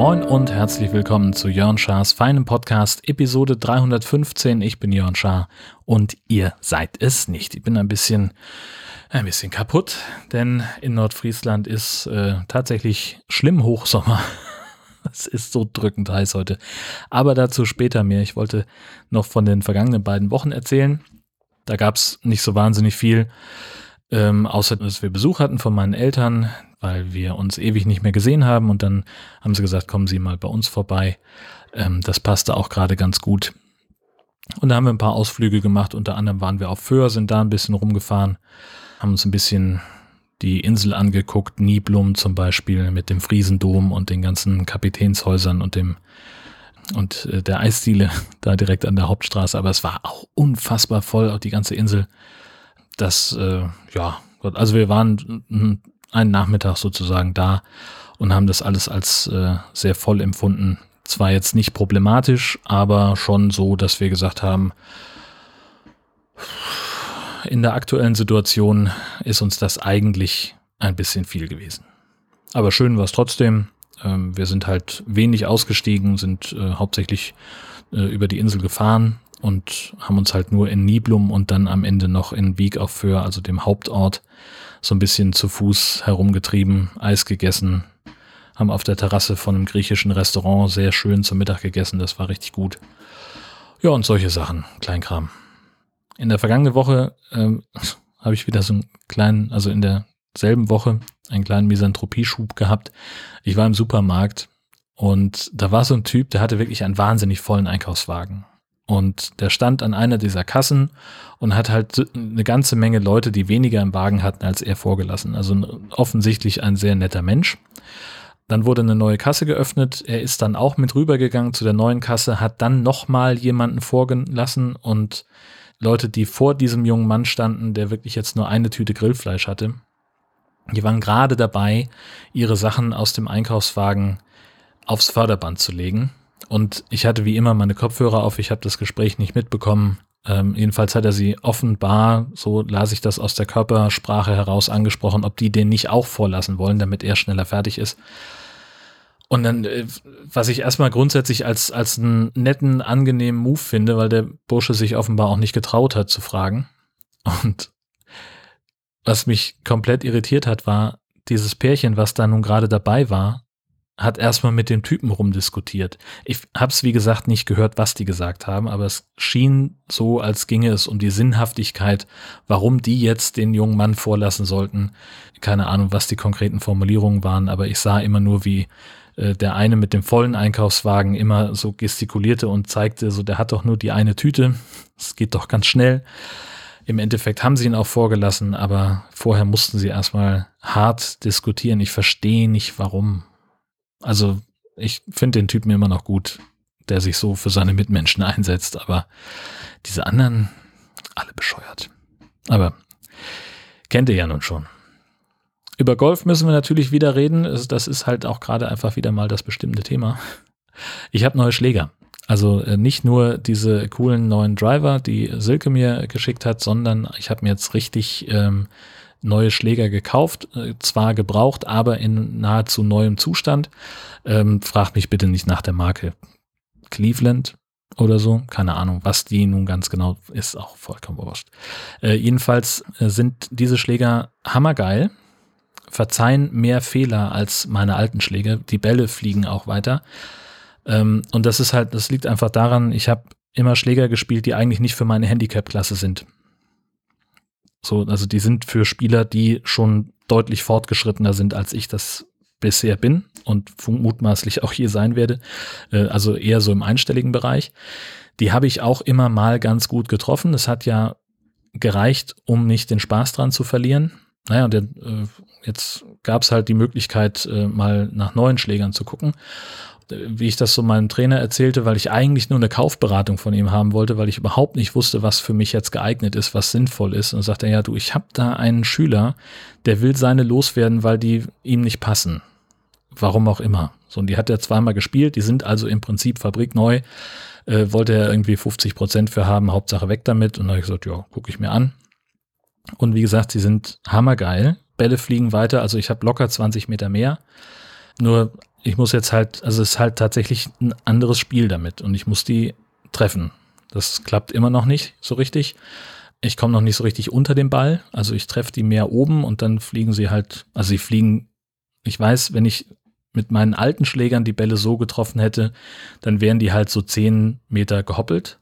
Moin und herzlich willkommen zu Jörn Schars feinem Podcast, Episode 315. Ich bin Jörn Schaar und ihr seid es nicht. Ich bin ein bisschen, ein bisschen kaputt, denn in Nordfriesland ist äh, tatsächlich schlimm Hochsommer. Es ist so drückend heiß heute. Aber dazu später mehr. Ich wollte noch von den vergangenen beiden Wochen erzählen. Da gab es nicht so wahnsinnig viel. Ähm, außer dass wir Besuch hatten von meinen Eltern, weil wir uns ewig nicht mehr gesehen haben und dann haben sie gesagt, kommen Sie mal bei uns vorbei. Ähm, das passte auch gerade ganz gut. Und da haben wir ein paar Ausflüge gemacht, unter anderem waren wir auf Föhr, sind da ein bisschen rumgefahren, haben uns ein bisschen die Insel angeguckt, Niblum zum Beispiel mit dem Friesendom und den ganzen Kapitänshäusern und dem und äh, der Eisdiele da direkt an der Hauptstraße, aber es war auch unfassbar voll, auch die ganze Insel das, äh, ja, also wir waren einen Nachmittag sozusagen da und haben das alles als äh, sehr voll empfunden. Zwar jetzt nicht problematisch, aber schon so, dass wir gesagt haben, in der aktuellen Situation ist uns das eigentlich ein bisschen viel gewesen. Aber schön war es trotzdem. Ähm, wir sind halt wenig ausgestiegen, sind äh, hauptsächlich äh, über die Insel gefahren und haben uns halt nur in Niblum und dann am Ende noch in Wieg auf Föhr, also dem Hauptort, so ein bisschen zu Fuß herumgetrieben, Eis gegessen, haben auf der Terrasse von einem griechischen Restaurant sehr schön zum Mittag gegessen, das war richtig gut. Ja, und solche Sachen, Kleinkram. In der vergangenen Woche ähm, habe ich wieder so einen kleinen, also in derselben Woche einen kleinen Misanthropie-Schub gehabt. Ich war im Supermarkt und da war so ein Typ, der hatte wirklich einen wahnsinnig vollen Einkaufswagen. Und der stand an einer dieser Kassen und hat halt eine ganze Menge Leute, die weniger im Wagen hatten, als er vorgelassen. Also offensichtlich ein sehr netter Mensch. Dann wurde eine neue Kasse geöffnet. Er ist dann auch mit rübergegangen zu der neuen Kasse, hat dann nochmal jemanden vorgelassen und Leute, die vor diesem jungen Mann standen, der wirklich jetzt nur eine Tüte Grillfleisch hatte, die waren gerade dabei, ihre Sachen aus dem Einkaufswagen aufs Förderband zu legen. Und ich hatte wie immer meine Kopfhörer auf, ich habe das Gespräch nicht mitbekommen. Ähm, jedenfalls hat er sie offenbar, so las ich das aus der Körpersprache heraus angesprochen, ob die den nicht auch vorlassen wollen, damit er schneller fertig ist. Und dann, äh, was ich erstmal grundsätzlich als, als einen netten, angenehmen Move finde, weil der Bursche sich offenbar auch nicht getraut hat zu fragen. Und was mich komplett irritiert hat, war dieses Pärchen, was da nun gerade dabei war, hat erstmal mit dem Typen rumdiskutiert. Ich habe es, wie gesagt, nicht gehört, was die gesagt haben, aber es schien so, als ginge es um die Sinnhaftigkeit, warum die jetzt den jungen Mann vorlassen sollten. Keine Ahnung, was die konkreten Formulierungen waren, aber ich sah immer nur, wie äh, der eine mit dem vollen Einkaufswagen immer so gestikulierte und zeigte, so der hat doch nur die eine Tüte, es geht doch ganz schnell. Im Endeffekt haben sie ihn auch vorgelassen, aber vorher mussten sie erstmal hart diskutieren. Ich verstehe nicht, warum. Also ich finde den Typen immer noch gut, der sich so für seine Mitmenschen einsetzt, aber diese anderen, alle bescheuert. Aber kennt ihr ja nun schon. Über Golf müssen wir natürlich wieder reden. Das ist halt auch gerade einfach wieder mal das bestimmte Thema. Ich habe neue Schläger. Also äh, nicht nur diese coolen neuen Driver, die Silke mir geschickt hat, sondern ich habe mir jetzt richtig ähm, neue Schläger gekauft, äh, zwar gebraucht, aber in nahezu neuem Zustand. Ähm, fragt mich bitte nicht nach der Marke Cleveland oder so. Keine Ahnung, was die nun ganz genau ist, auch vollkommen wurscht. Äh, jedenfalls äh, sind diese Schläger hammergeil, verzeihen mehr Fehler als meine alten Schläge. Die Bälle fliegen auch weiter. Ähm, und das ist halt, das liegt einfach daran, ich habe immer Schläger gespielt, die eigentlich nicht für meine Handicap-Klasse sind. So, also die sind für Spieler, die schon deutlich fortgeschrittener sind, als ich das bisher bin und mutmaßlich auch hier sein werde. Äh, also eher so im einstelligen Bereich. Die habe ich auch immer mal ganz gut getroffen. Das hat ja gereicht, um nicht den Spaß dran zu verlieren. Naja, der, äh, jetzt gab es halt die Möglichkeit, äh, mal nach neuen Schlägern zu gucken wie ich das so meinem Trainer erzählte, weil ich eigentlich nur eine Kaufberatung von ihm haben wollte, weil ich überhaupt nicht wusste, was für mich jetzt geeignet ist, was sinnvoll ist. Und sagte er, ja, du, ich habe da einen Schüler, der will seine loswerden, weil die ihm nicht passen. Warum auch immer. So, und die hat er zweimal gespielt, die sind also im Prinzip fabrikneu. äh, wollte er irgendwie 50 Prozent für haben, Hauptsache weg damit. Und da habe ich gesagt, ja, gucke ich mir an. Und wie gesagt, sie sind hammergeil. Bälle fliegen weiter, also ich habe locker 20 Meter mehr. Nur ich muss jetzt halt, also es ist halt tatsächlich ein anderes Spiel damit und ich muss die treffen. Das klappt immer noch nicht so richtig. Ich komme noch nicht so richtig unter den Ball. Also ich treffe die mehr oben und dann fliegen sie halt, also sie fliegen, ich weiß, wenn ich mit meinen alten Schlägern die Bälle so getroffen hätte, dann wären die halt so 10 Meter gehoppelt.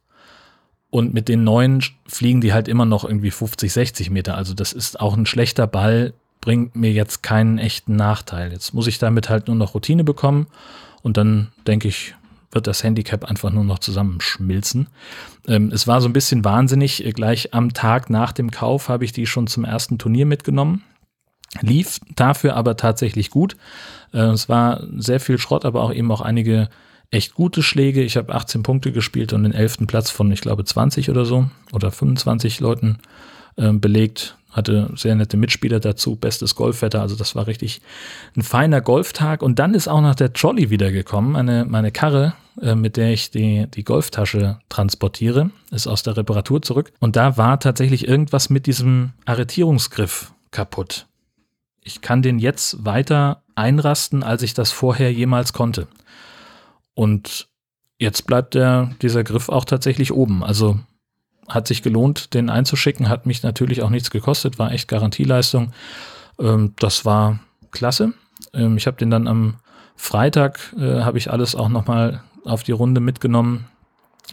Und mit den neuen fliegen die halt immer noch irgendwie 50, 60 Meter. Also das ist auch ein schlechter Ball, bringt mir jetzt keinen echten Nachteil. Jetzt muss ich damit halt nur noch Routine bekommen und dann denke ich, wird das Handicap einfach nur noch zusammenschmilzen. Ähm, es war so ein bisschen wahnsinnig. Gleich am Tag nach dem Kauf habe ich die schon zum ersten Turnier mitgenommen. Lief dafür aber tatsächlich gut. Äh, es war sehr viel Schrott, aber auch eben auch einige echt gute Schläge. Ich habe 18 Punkte gespielt und den 11. Platz von, ich glaube, 20 oder so oder 25 Leuten äh, belegt hatte sehr nette Mitspieler dazu, bestes Golfwetter, also das war richtig ein feiner Golftag. Und dann ist auch noch der Trolley wiedergekommen, eine, meine Karre, äh, mit der ich die, die Golftasche transportiere, ist aus der Reparatur zurück. Und da war tatsächlich irgendwas mit diesem Arretierungsgriff kaputt. Ich kann den jetzt weiter einrasten, als ich das vorher jemals konnte. Und jetzt bleibt der, dieser Griff auch tatsächlich oben. Also hat sich gelohnt, den einzuschicken, hat mich natürlich auch nichts gekostet, war echt Garantieleistung. Ähm, das war klasse. Ähm, ich habe den dann am Freitag, äh, habe ich alles auch nochmal auf die Runde mitgenommen,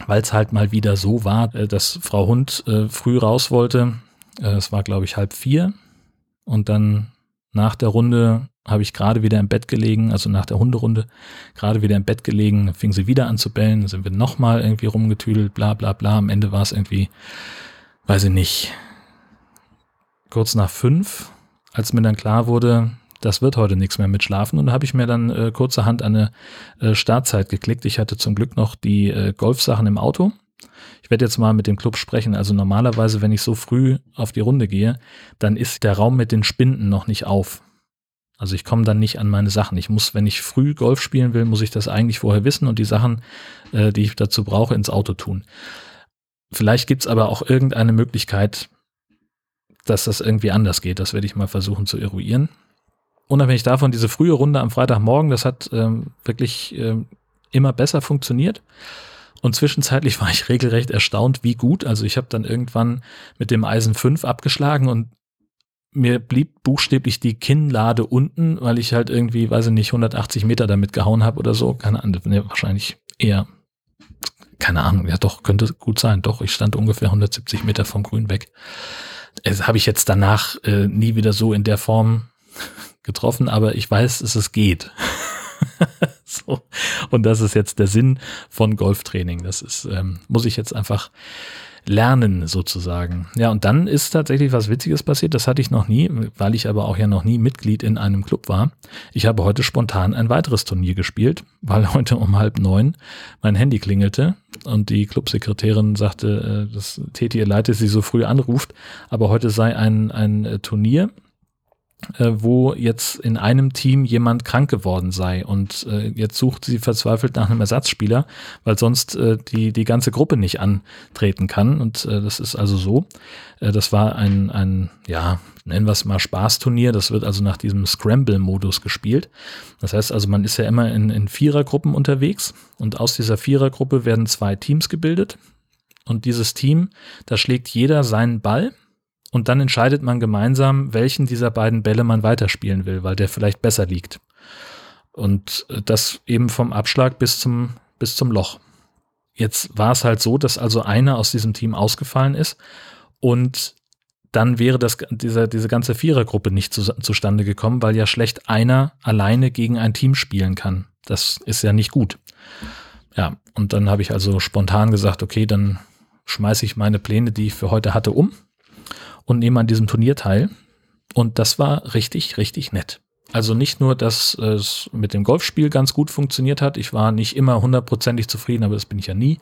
weil es halt mal wieder so war, äh, dass Frau Hund äh, früh raus wollte. Äh, es war, glaube ich, halb vier. Und dann nach der Runde habe ich gerade wieder im Bett gelegen, also nach der Hunderunde, gerade wieder im Bett gelegen, fing sie wieder an zu bellen, sind wir nochmal irgendwie rumgetüdelt, bla bla bla. Am Ende war es irgendwie, weiß ich nicht, kurz nach fünf, als mir dann klar wurde, das wird heute nichts mehr mit Schlafen. Und da habe ich mir dann äh, kurzerhand eine äh, Startzeit geklickt. Ich hatte zum Glück noch die äh, Golfsachen im Auto. Ich werde jetzt mal mit dem Club sprechen. Also normalerweise, wenn ich so früh auf die Runde gehe, dann ist der Raum mit den Spinden noch nicht auf. Also ich komme dann nicht an meine Sachen. Ich muss, wenn ich früh Golf spielen will, muss ich das eigentlich vorher wissen und die Sachen, äh, die ich dazu brauche, ins Auto tun. Vielleicht gibt's aber auch irgendeine Möglichkeit, dass das irgendwie anders geht. Das werde ich mal versuchen zu eruieren. Unabhängig davon, diese frühe Runde am Freitagmorgen, das hat ähm, wirklich ähm, immer besser funktioniert. Und zwischenzeitlich war ich regelrecht erstaunt, wie gut. Also ich habe dann irgendwann mit dem Eisen 5 abgeschlagen und mir blieb buchstäblich die Kinnlade unten, weil ich halt irgendwie, weiß ich nicht, 180 Meter damit gehauen habe oder so. Keine Ahnung, nee, wahrscheinlich eher, keine Ahnung, ja doch, könnte gut sein. Doch, ich stand ungefähr 170 Meter vom Grün weg. Das habe ich jetzt danach äh, nie wieder so in der Form getroffen, aber ich weiß, dass es geht. so. Und das ist jetzt der Sinn von Golftraining. Das ist, ähm, muss ich jetzt einfach lernen sozusagen. Ja, und dann ist tatsächlich was Witziges passiert. Das hatte ich noch nie, weil ich aber auch ja noch nie Mitglied in einem Club war. Ich habe heute spontan ein weiteres Turnier gespielt, weil heute um halb neun mein Handy klingelte und die Clubsekretärin sagte, äh, dass Teti ihr leid, dass sie so früh anruft, aber heute sei ein, ein äh, Turnier äh, wo jetzt in einem Team jemand krank geworden sei und äh, jetzt sucht sie verzweifelt nach einem Ersatzspieler, weil sonst äh, die die ganze Gruppe nicht antreten kann und äh, das ist also so. Äh, das war ein ein ja nennen wir es mal Spaßturnier. Das wird also nach diesem Scramble-Modus gespielt. Das heißt also man ist ja immer in, in Vierergruppen unterwegs und aus dieser Vierergruppe werden zwei Teams gebildet und dieses Team da schlägt jeder seinen Ball und dann entscheidet man gemeinsam, welchen dieser beiden Bälle man weiterspielen will, weil der vielleicht besser liegt. Und äh, das eben vom Abschlag bis zum, bis zum Loch. Jetzt war es halt so, dass also einer aus diesem Team ausgefallen ist und dann wäre das, dieser, diese ganze Vierergruppe nicht zu, zustande gekommen, weil ja schlecht einer alleine gegen ein Team spielen kann. Das ist ja nicht gut. Ja, und dann habe ich also spontan gesagt, okay, dann schmeiße ich meine Pläne, die ich für heute hatte, um und nehme an diesem Turnier teil. Und das war richtig, richtig nett. Also nicht nur, dass es mit dem Golfspiel ganz gut funktioniert hat. Ich war nicht immer hundertprozentig zufrieden, aber das bin ich ja nie.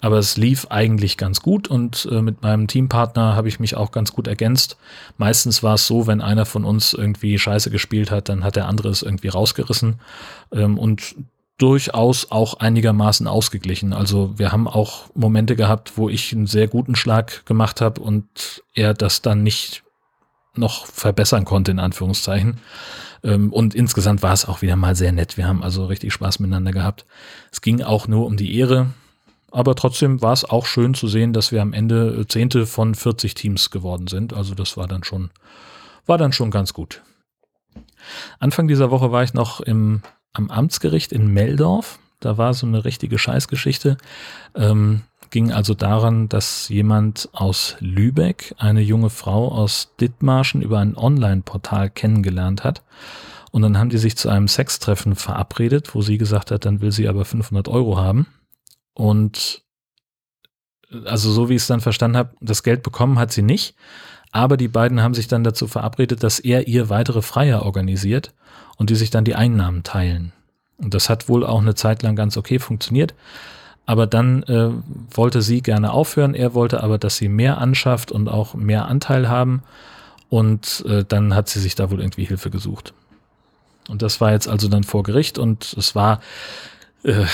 Aber es lief eigentlich ganz gut und äh, mit meinem Teampartner habe ich mich auch ganz gut ergänzt. Meistens war es so, wenn einer von uns irgendwie Scheiße gespielt hat, dann hat der andere es irgendwie rausgerissen. Ähm, und durchaus auch einigermaßen ausgeglichen. Also wir haben auch Momente gehabt, wo ich einen sehr guten Schlag gemacht habe und er das dann nicht noch verbessern konnte, in Anführungszeichen. Ähm, und insgesamt war es auch wieder mal sehr nett. Wir haben also richtig Spaß miteinander gehabt. Es ging auch nur um die Ehre. Aber trotzdem war es auch schön zu sehen, dass wir am Ende Zehnte von 40 Teams geworden sind. Also das war dann schon, war dann schon ganz gut. Anfang dieser Woche war ich noch im, am Amtsgericht in Meldorf. Da war so eine richtige Scheißgeschichte. Ähm, ging also daran, dass jemand aus Lübeck eine junge Frau aus Dithmarschen über ein Online-Portal kennengelernt hat. Und dann haben die sich zu einem Sextreffen verabredet, wo sie gesagt hat, dann will sie aber 500 Euro haben. Und also so wie ich es dann verstanden habe, das Geld bekommen hat sie nicht. Aber die beiden haben sich dann dazu verabredet, dass er ihr weitere Freier organisiert und die sich dann die Einnahmen teilen. Und das hat wohl auch eine Zeit lang ganz okay funktioniert. Aber dann äh, wollte sie gerne aufhören. Er wollte aber, dass sie mehr anschafft und auch mehr Anteil haben. Und äh, dann hat sie sich da wohl irgendwie Hilfe gesucht. Und das war jetzt also dann vor Gericht und es war äh,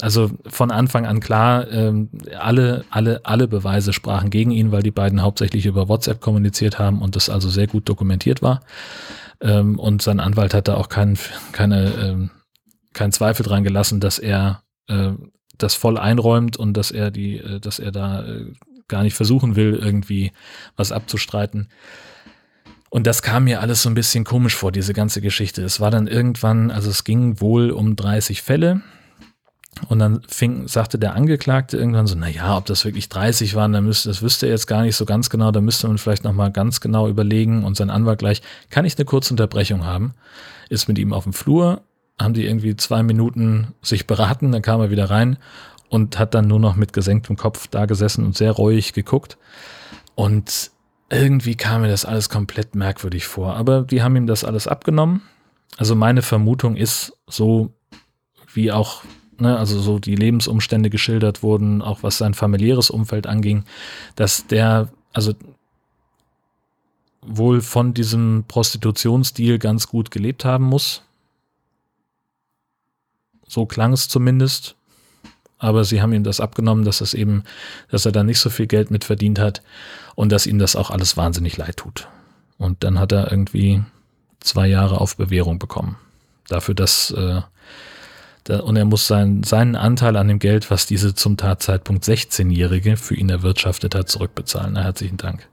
also von Anfang an klar, ähm, alle, alle, alle Beweise sprachen gegen ihn, weil die beiden hauptsächlich über WhatsApp kommuniziert haben und das also sehr gut dokumentiert war. Ähm, und sein Anwalt hatte auch keinen keine, ähm, keinen Zweifel dran gelassen, dass er äh, das voll einräumt und dass er die, äh, dass er da äh, gar nicht versuchen will, irgendwie was abzustreiten. Und das kam mir alles so ein bisschen komisch vor, diese ganze Geschichte. Es war dann irgendwann, also es ging wohl um 30 Fälle. Und dann fing, sagte der Angeklagte irgendwann so, na ja, ob das wirklich 30 waren, dann müsste, das wüsste er jetzt gar nicht so ganz genau, da müsste man vielleicht nochmal ganz genau überlegen. Und sein Anwalt gleich, kann ich eine kurze Unterbrechung haben? Ist mit ihm auf dem Flur, haben die irgendwie zwei Minuten sich beraten, dann kam er wieder rein und hat dann nur noch mit gesenktem Kopf da gesessen und sehr reuig geguckt. Und irgendwie kam mir das alles komplett merkwürdig vor. Aber die haben ihm das alles abgenommen. Also meine Vermutung ist so, wie auch, ne, also so die Lebensumstände geschildert wurden, auch was sein familiäres Umfeld anging, dass der, also wohl von diesem Prostitutionsdeal ganz gut gelebt haben muss. So klang es zumindest. Aber sie haben ihm das abgenommen, dass es eben, dass er da nicht so viel Geld mit verdient hat und dass ihm das auch alles wahnsinnig leid tut. Und dann hat er irgendwie zwei Jahre auf Bewährung bekommen. Dafür, dass äh, und er muss sein, seinen Anteil an dem Geld, was diese zum Tatzeitpunkt 16-Jährige für ihn erwirtschaftet hat, zurückbezahlen. Na, herzlichen Dank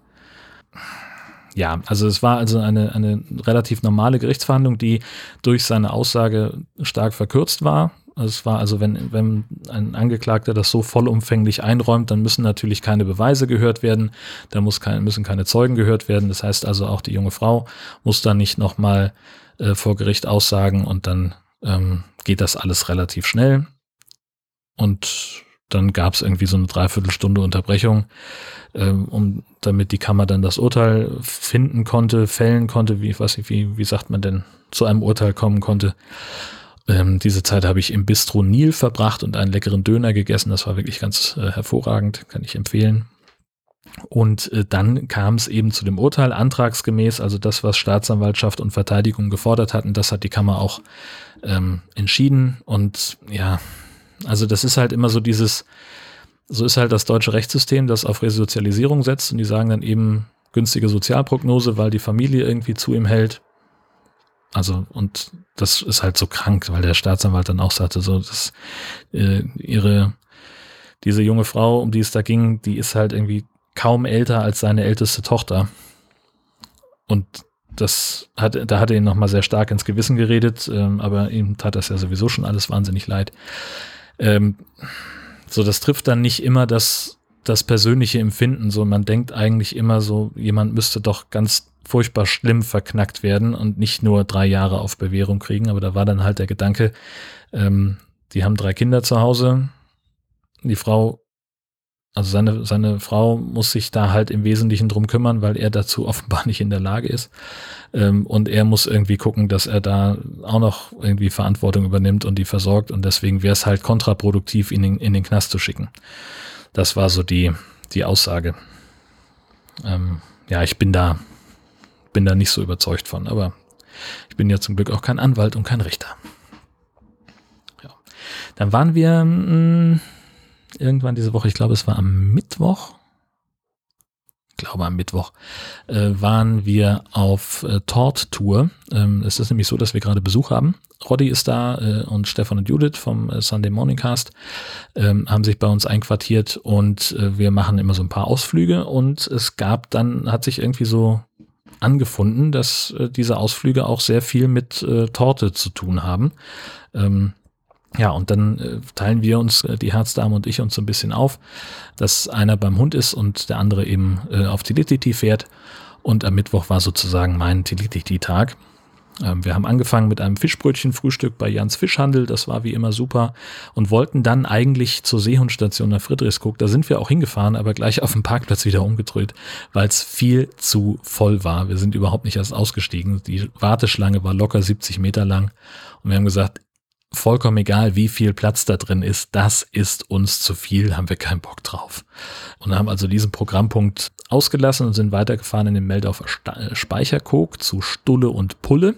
ja, also es war also eine, eine relativ normale Gerichtsverhandlung, die durch seine Aussage stark verkürzt war. Es war also, wenn, wenn ein Angeklagter das so vollumfänglich einräumt, dann müssen natürlich keine Beweise gehört werden, da muss kein, müssen keine Zeugen gehört werden. Das heißt also, auch die junge Frau muss dann nicht nochmal äh, vor Gericht aussagen und dann ähm, geht das alles relativ schnell. Und dann gab es irgendwie so eine Dreiviertelstunde Unterbrechung, ähm, um, damit die Kammer dann das Urteil finden konnte, fällen konnte, wie, was, wie, wie sagt man denn, zu einem Urteil kommen konnte. Ähm, diese Zeit habe ich im Bistro Nil verbracht und einen leckeren Döner gegessen. Das war wirklich ganz äh, hervorragend, kann ich empfehlen. Und äh, dann kam es eben zu dem Urteil antragsgemäß, also das, was Staatsanwaltschaft und Verteidigung gefordert hatten, das hat die Kammer auch ähm, entschieden. Und ja, also das ist halt immer so dieses, so ist halt das deutsche Rechtssystem, das auf Resozialisierung setzt und die sagen dann eben günstige Sozialprognose, weil die Familie irgendwie zu ihm hält. Also, und das ist halt so krank, weil der Staatsanwalt dann auch sagte, so, dass äh, ihre, diese junge Frau, um die es da ging, die ist halt irgendwie kaum älter als seine älteste Tochter. Und das hat, da hat er ihn nochmal sehr stark ins Gewissen geredet, ähm, aber ihm tat das ja sowieso schon alles wahnsinnig leid. Ähm, so, das trifft dann nicht immer das, das persönliche Empfinden. So, man denkt eigentlich immer so, jemand müsste doch ganz furchtbar schlimm verknackt werden und nicht nur drei Jahre auf Bewährung kriegen. Aber da war dann halt der Gedanke, ähm, die haben drei Kinder zu Hause. Die Frau also seine, seine Frau muss sich da halt im Wesentlichen drum kümmern, weil er dazu offenbar nicht in der Lage ist. Ähm, und er muss irgendwie gucken, dass er da auch noch irgendwie Verantwortung übernimmt und die versorgt. Und deswegen wäre es halt kontraproduktiv, ihn in, in den Knast zu schicken. Das war so die, die Aussage. Ähm, ja, ich bin da, bin da nicht so überzeugt von, aber ich bin ja zum Glück auch kein Anwalt und kein Richter. Dann waren wir mh, hm, irgendwann diese Woche, ich glaube, es war am Mittwoch, glaube am Mittwoch, äh, waren wir auf äh, Tort-Tour. Ähm, es ist nämlich so, dass wir gerade Besuch haben. Roddy ist da äh, und Stefan und Judith vom äh, Sunday Morning Cast ähm, haben sich bei uns einquartiert und äh, wir machen immer so ein paar Ausflüge und es gab dann, hat sich irgendwie so angefunden, dass äh, diese Ausflüge auch sehr viel mit äh, Torte zu tun haben. Ähm, ja, und dann äh, teilen wir uns, äh, die Herzdame und ich, uns so ein bisschen auf, dass einer beim Hund ist und der andere eben äh, auf Tilititi fährt. Und am Mittwoch war sozusagen mein Tilititi-Tag. Ähm, wir haben angefangen mit einem Fischbrötchen-Frühstück bei Jans Fischhandel. Das war wie immer super. Und wollten dann eigentlich zur Seehundstation nach Friedrichskoog. Da sind wir auch hingefahren, aber gleich auf dem Parkplatz wieder umgedreht, weil es viel zu voll war. Wir sind überhaupt nicht erst ausgestiegen. Die Warteschlange war locker 70 Meter lang. Und wir haben gesagt, vollkommen egal, wie viel Platz da drin ist, das ist uns zu viel, haben wir keinen Bock drauf. Und haben also diesen Programmpunkt ausgelassen und sind weitergefahren in den Meldorfer äh, Speicherkog zu Stulle und Pulle.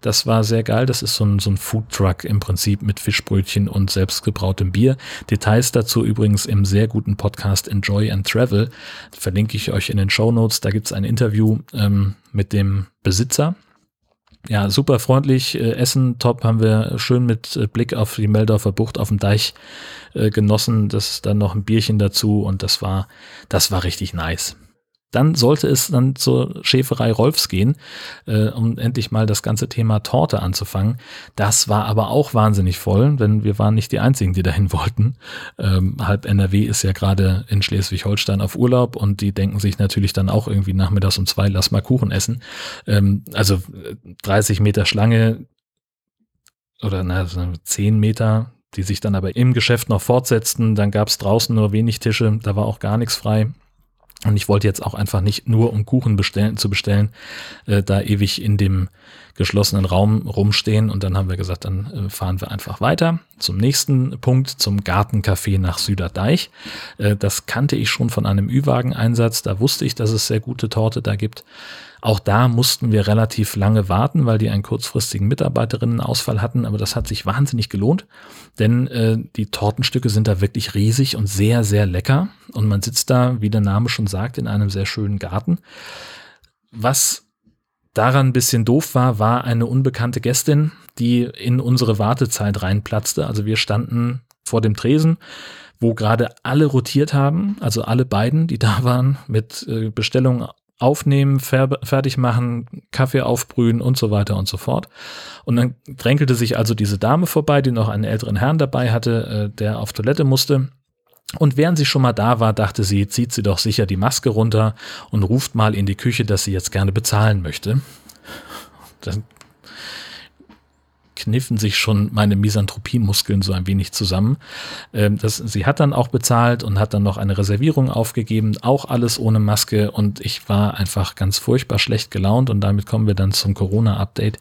Das war sehr geil. Das ist so ein, so ein Foodtruck im Prinzip mit Fischbrötchen und selbstgebrautem Bier. Details dazu übrigens im sehr guten Podcast Enjoy and Travel. Verlinke ich euch in den Show Notes. Da gibt's ein Interview ähm, mit dem Besitzer ja, super freundlich. Äh, Essen top haben wir schön mit äh, Blick auf die Meldorfer Bucht auf dem Deich äh, genossen. Das ist dann noch ein Bierchen dazu und das war, das war richtig nice. Dann sollte es dann zur Schäferei Rolfs gehen, äh, um endlich mal das ganze Thema Torte anzufangen. Das war aber auch wahnsinnig voll, denn wir waren nicht die Einzigen, die dahin wollten. Ähm, halb NRW ist ja gerade in Schleswig-Holstein auf Urlaub und die denken sich natürlich dann auch irgendwie nachmittags um zwei, lass mal Kuchen essen. Ähm, also 30 Meter Schlange oder na, 10 Meter, die sich dann aber im Geschäft noch fortsetzten. Dann gab es draußen nur wenig Tische, da war auch gar nichts frei. Und ich wollte jetzt auch einfach nicht nur um Kuchen bestellen, zu bestellen, äh, da ewig in dem geschlossenen Raum rumstehen. Und dann haben wir gesagt, dann äh, fahren wir einfach weiter zum nächsten Punkt, zum Gartencafé nach Süderdeich. Äh, das kannte ich schon von einem Ü-Wagen-Einsatz. Da wusste ich, dass es sehr gute Torte da gibt. Auch da mussten wir relativ lange warten, weil die einen kurzfristigen Mitarbeiterinnenausfall hatten, aber das hat sich wahnsinnig gelohnt, denn äh, die Tortenstücke sind da wirklich riesig und sehr, sehr lecker und man sitzt da, wie der Name schon sagt, in einem sehr schönen Garten. Was daran ein bisschen doof war, war eine unbekannte Gästin, die in unsere Wartezeit reinplatzte. Also wir standen vor dem Tresen, wo gerade alle rotiert haben, also alle beiden, die da waren, mit äh, Bestellungen aufnehmen, fertig machen, Kaffee aufbrühen und so weiter und so fort. Und dann drängelte sich also diese Dame vorbei, die noch einen älteren Herrn dabei hatte, äh, der auf Toilette musste. Und während sie schon mal da war, dachte sie, zieht sie doch sicher die Maske runter und ruft mal in die Küche, dass sie jetzt gerne bezahlen möchte. Dann kniffen sich schon meine Misanthropie-Muskeln so ein wenig zusammen. Ähm, das, sie hat dann auch bezahlt und hat dann noch eine Reservierung aufgegeben, auch alles ohne Maske. Und ich war einfach ganz furchtbar schlecht gelaunt. Und damit kommen wir dann zum Corona-Update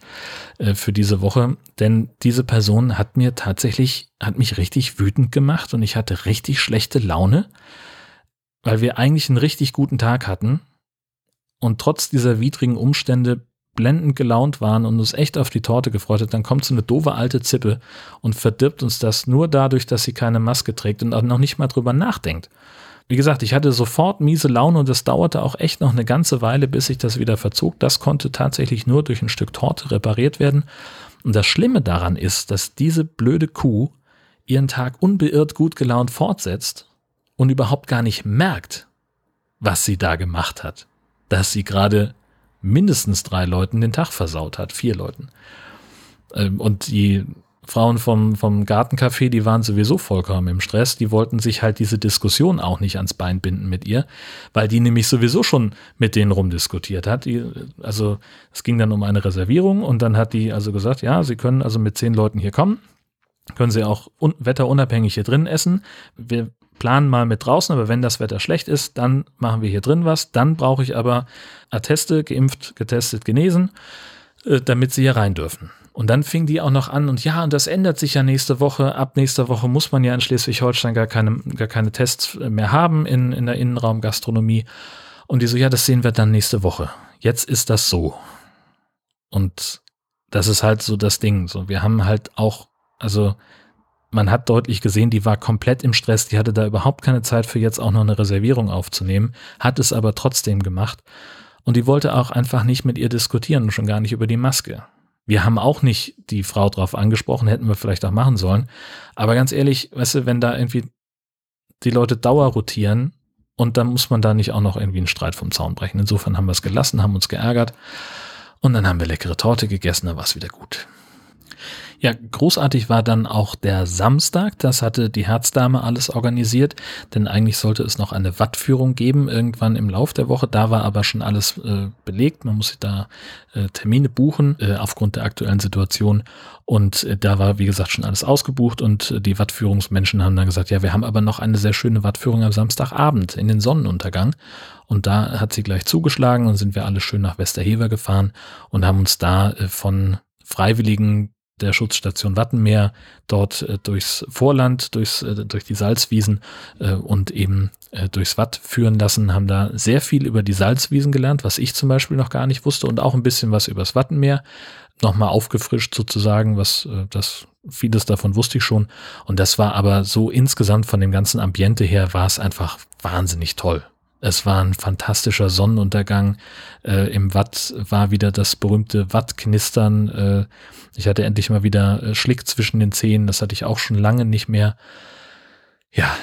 äh, für diese Woche, denn diese Person hat mir tatsächlich, hat mich richtig wütend gemacht und ich hatte richtig schlechte Laune, weil wir eigentlich einen richtig guten Tag hatten. Und trotz dieser widrigen Umstände blendend gelaunt waren und uns echt auf die Torte gefreut hat, dann kommt so eine doofe alte Zippe und verdirbt uns das nur dadurch, dass sie keine Maske trägt und auch noch nicht mal drüber nachdenkt. Wie gesagt, ich hatte sofort miese Laune und es dauerte auch echt noch eine ganze Weile, bis sich das wieder verzog. Das konnte tatsächlich nur durch ein Stück Torte repariert werden. Und das Schlimme daran ist, dass diese blöde Kuh ihren Tag unbeirrt gut gelaunt fortsetzt und überhaupt gar nicht merkt, was sie da gemacht hat. Dass sie gerade mindestens drei Leuten den Tag versaut hat, vier Leuten. Ähm, und die Frauen vom, vom Gartencafé, die waren sowieso vollkommen im Stress. Die wollten sich halt diese Diskussion auch nicht ans Bein binden mit ihr, weil die nämlich sowieso schon mit denen rumdiskutiert hat. Die, also es ging dann um eine Reservierung und dann hat die also gesagt, ja, sie können also mit zehn Leuten hier kommen, können sie auch un wetterunabhängig hier drin essen. Wir planen mal mit draußen, aber wenn das Wetter schlecht ist, dann machen wir hier drin was. Dann brauche ich aber Atteste, geimpft, getestet, genesen, äh, damit sie hier rein dürfen. Und dann fing die auch noch an und ja, und das ändert sich ja nächste Woche. Ab nächster Woche muss man ja in Schleswig-Holstein gar keine, gar keine Tests mehr haben in, in der Innenraumgastronomie. Und die so, ja, das sehen wir dann nächste Woche. Jetzt ist das so. Und das ist halt so das Ding. So, wir haben halt auch, also man hat deutlich gesehen, die war komplett im Stress, die hatte da überhaupt keine Zeit für jetzt auch noch eine Reservierung aufzunehmen, hat es aber trotzdem gemacht. Und die wollte auch einfach nicht mit ihr diskutieren schon gar nicht über die Maske. Wir haben auch nicht die Frau drauf angesprochen, hätten wir vielleicht auch machen sollen. Aber ganz ehrlich, weißt du, wenn da irgendwie die Leute Dauer rotieren und dann muss man da nicht auch noch irgendwie einen Streit vom Zaun brechen. Insofern haben wir es gelassen, haben uns geärgert und dann haben wir leckere Torte gegessen, dann war es wieder gut. Ja, großartig war dann auch der Samstag. Das hatte die Herzdame alles organisiert, denn eigentlich sollte es noch eine Wattführung geben, irgendwann im Lauf der Woche. Da war aber schon alles äh, belegt. Man muss da äh, Termine buchen, äh, aufgrund der aktuellen Situation. Und äh, da war, wie gesagt, schon alles ausgebucht und äh, die Wattführungsmenschen haben dann gesagt, ja, wir haben aber noch eine sehr schöne Wattführung am Samstagabend in den Sonnenuntergang. Und da hat sie gleich zugeschlagen und sind wir alle schön nach Westerhever gefahren und haben uns da äh, von Freiwilligen der Schutzstation Wattenmeer dort äh, durchs Vorland, durchs, äh, durch die Salzwiesen äh, und eben äh, durchs Watt führen lassen, haben da sehr viel über die Salzwiesen gelernt, was ich zum Beispiel noch gar nicht wusste und auch ein bisschen was übers Wattenmeer nochmal aufgefrischt sozusagen, was äh, das vieles davon wusste ich schon und das war aber so insgesamt von dem ganzen Ambiente her war es einfach wahnsinnig toll. Es war ein fantastischer Sonnenuntergang. Äh, Im Watt war wieder das berühmte Wattknistern. Äh, ich hatte endlich mal wieder äh, Schlick zwischen den Zähnen. Das hatte ich auch schon lange nicht mehr. Ja,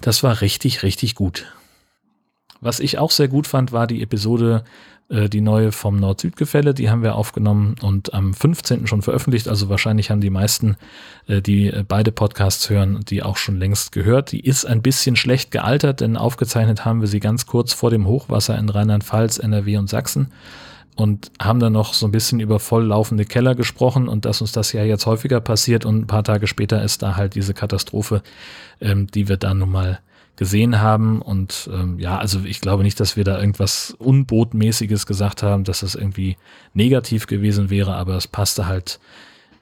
das war richtig, richtig gut. Was ich auch sehr gut fand, war die Episode äh, die neue vom Nord-Süd-Gefälle, die haben wir aufgenommen und am 15. schon veröffentlicht. Also wahrscheinlich haben die meisten, äh, die äh, beide Podcasts hören, die auch schon längst gehört. Die ist ein bisschen schlecht gealtert, denn aufgezeichnet haben wir sie ganz kurz vor dem Hochwasser in Rheinland-Pfalz, NRW und Sachsen und haben dann noch so ein bisschen über volllaufende Keller gesprochen und dass uns das ja jetzt häufiger passiert und ein paar Tage später ist da halt diese Katastrophe, ähm, die wir da nun mal gesehen haben. Und ähm, ja, also ich glaube nicht, dass wir da irgendwas Unbotmäßiges gesagt haben, dass das irgendwie negativ gewesen wäre, aber es passte halt,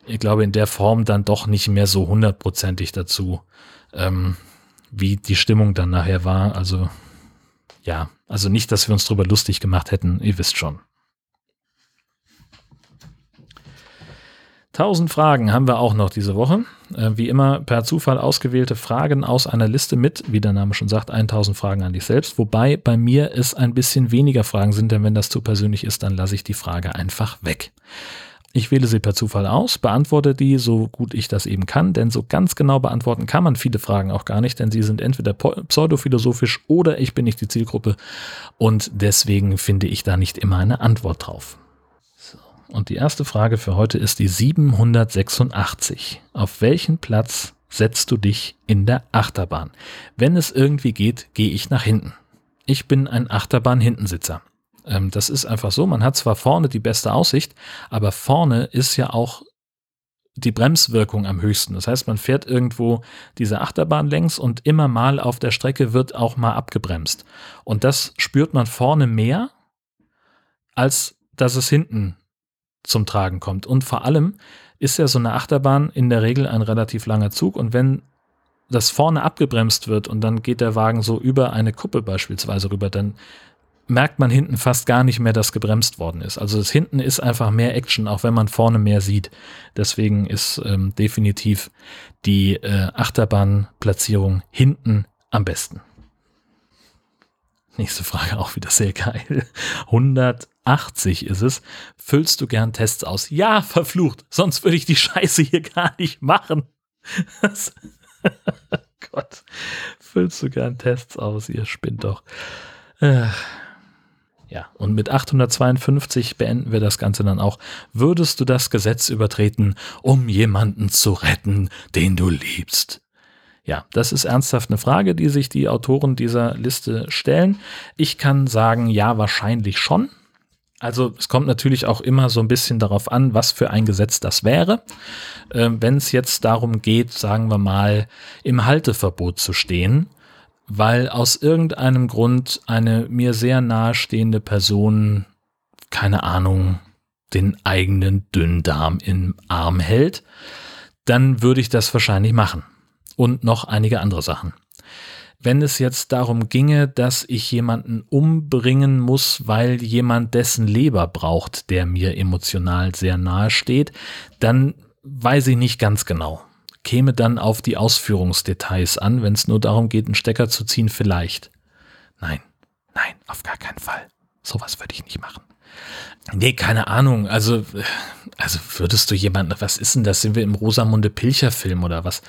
ich glaube, in der Form dann doch nicht mehr so hundertprozentig dazu, ähm, wie die Stimmung dann nachher war. Also ja, also nicht, dass wir uns drüber lustig gemacht hätten, ihr wisst schon. 1000 Fragen haben wir auch noch diese Woche. Äh, wie immer per Zufall ausgewählte Fragen aus einer Liste mit, wie der Name schon sagt, 1000 Fragen an dich selbst. Wobei bei mir es ein bisschen weniger Fragen sind, denn wenn das zu persönlich ist, dann lasse ich die Frage einfach weg. Ich wähle sie per Zufall aus, beantworte die so gut ich das eben kann, denn so ganz genau beantworten kann man viele Fragen auch gar nicht, denn sie sind entweder pseudophilosophisch oder ich bin nicht die Zielgruppe und deswegen finde ich da nicht immer eine Antwort drauf. Und die erste Frage für heute ist die 786. Auf welchen Platz setzt du dich in der Achterbahn? Wenn es irgendwie geht, gehe ich nach hinten. Ich bin ein Achterbahn-Hintensitzer. Ähm, das ist einfach so. Man hat zwar vorne die beste Aussicht, aber vorne ist ja auch die Bremswirkung am höchsten. Das heißt, man fährt irgendwo diese Achterbahn längs und immer mal auf der Strecke wird auch mal abgebremst. Und das spürt man vorne mehr, als dass es hinten zum Tragen kommt. Und vor allem ist ja so eine Achterbahn in der Regel ein relativ langer Zug und wenn das vorne abgebremst wird und dann geht der Wagen so über eine Kuppe beispielsweise rüber, dann merkt man hinten fast gar nicht mehr, dass gebremst worden ist. Also das hinten ist einfach mehr Action, auch wenn man vorne mehr sieht. Deswegen ist ähm, definitiv die äh, Achterbahnplatzierung hinten am besten. Nächste Frage auch wieder sehr geil. 180 ist es. Füllst du gern Tests aus? Ja, verflucht. Sonst würde ich die Scheiße hier gar nicht machen. Gott. Füllst du gern Tests aus? Ihr spinnt doch. Äh. Ja, und mit 852 beenden wir das Ganze dann auch. Würdest du das Gesetz übertreten, um jemanden zu retten, den du liebst? Ja, das ist ernsthaft eine Frage, die sich die Autoren dieser Liste stellen. Ich kann sagen, ja, wahrscheinlich schon. Also es kommt natürlich auch immer so ein bisschen darauf an, was für ein Gesetz das wäre. Äh, Wenn es jetzt darum geht, sagen wir mal, im Halteverbot zu stehen, weil aus irgendeinem Grund eine mir sehr nahestehende Person, keine Ahnung, den eigenen Dünndarm im Arm hält, dann würde ich das wahrscheinlich machen und noch einige andere Sachen. Wenn es jetzt darum ginge, dass ich jemanden umbringen muss, weil jemand dessen Leber braucht, der mir emotional sehr nahe steht, dann weiß ich nicht ganz genau. käme dann auf die Ausführungsdetails an, wenn es nur darum geht, einen Stecker zu ziehen, vielleicht. Nein, nein, auf gar keinen Fall. Sowas würde ich nicht machen. Nee, keine Ahnung. Also, also würdest du jemanden, was ist denn das? Sind wir im Rosamunde Pilcher Film oder was?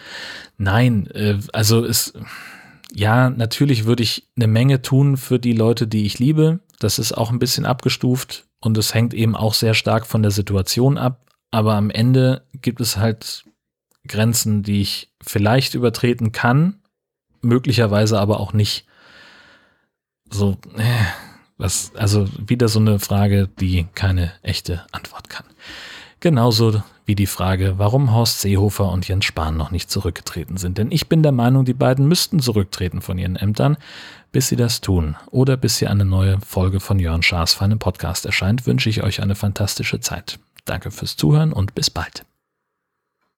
Nein, äh, also es, ja, natürlich würde ich eine Menge tun für die Leute, die ich liebe. Das ist auch ein bisschen abgestuft und es hängt eben auch sehr stark von der Situation ab. Aber am Ende gibt es halt Grenzen, die ich vielleicht übertreten kann, möglicherweise aber auch nicht. So, äh, was, also wieder so eine Frage, die keine echte Antwort kann. Genauso wie die Frage, warum Horst Seehofer und Jens Spahn noch nicht zurückgetreten sind. Denn ich bin der Meinung, die beiden müssten zurücktreten von ihren Ämtern. Bis sie das tun oder bis hier eine neue Folge von Jörn Schaas für einen Podcast erscheint, wünsche ich euch eine fantastische Zeit. Danke fürs Zuhören und bis bald.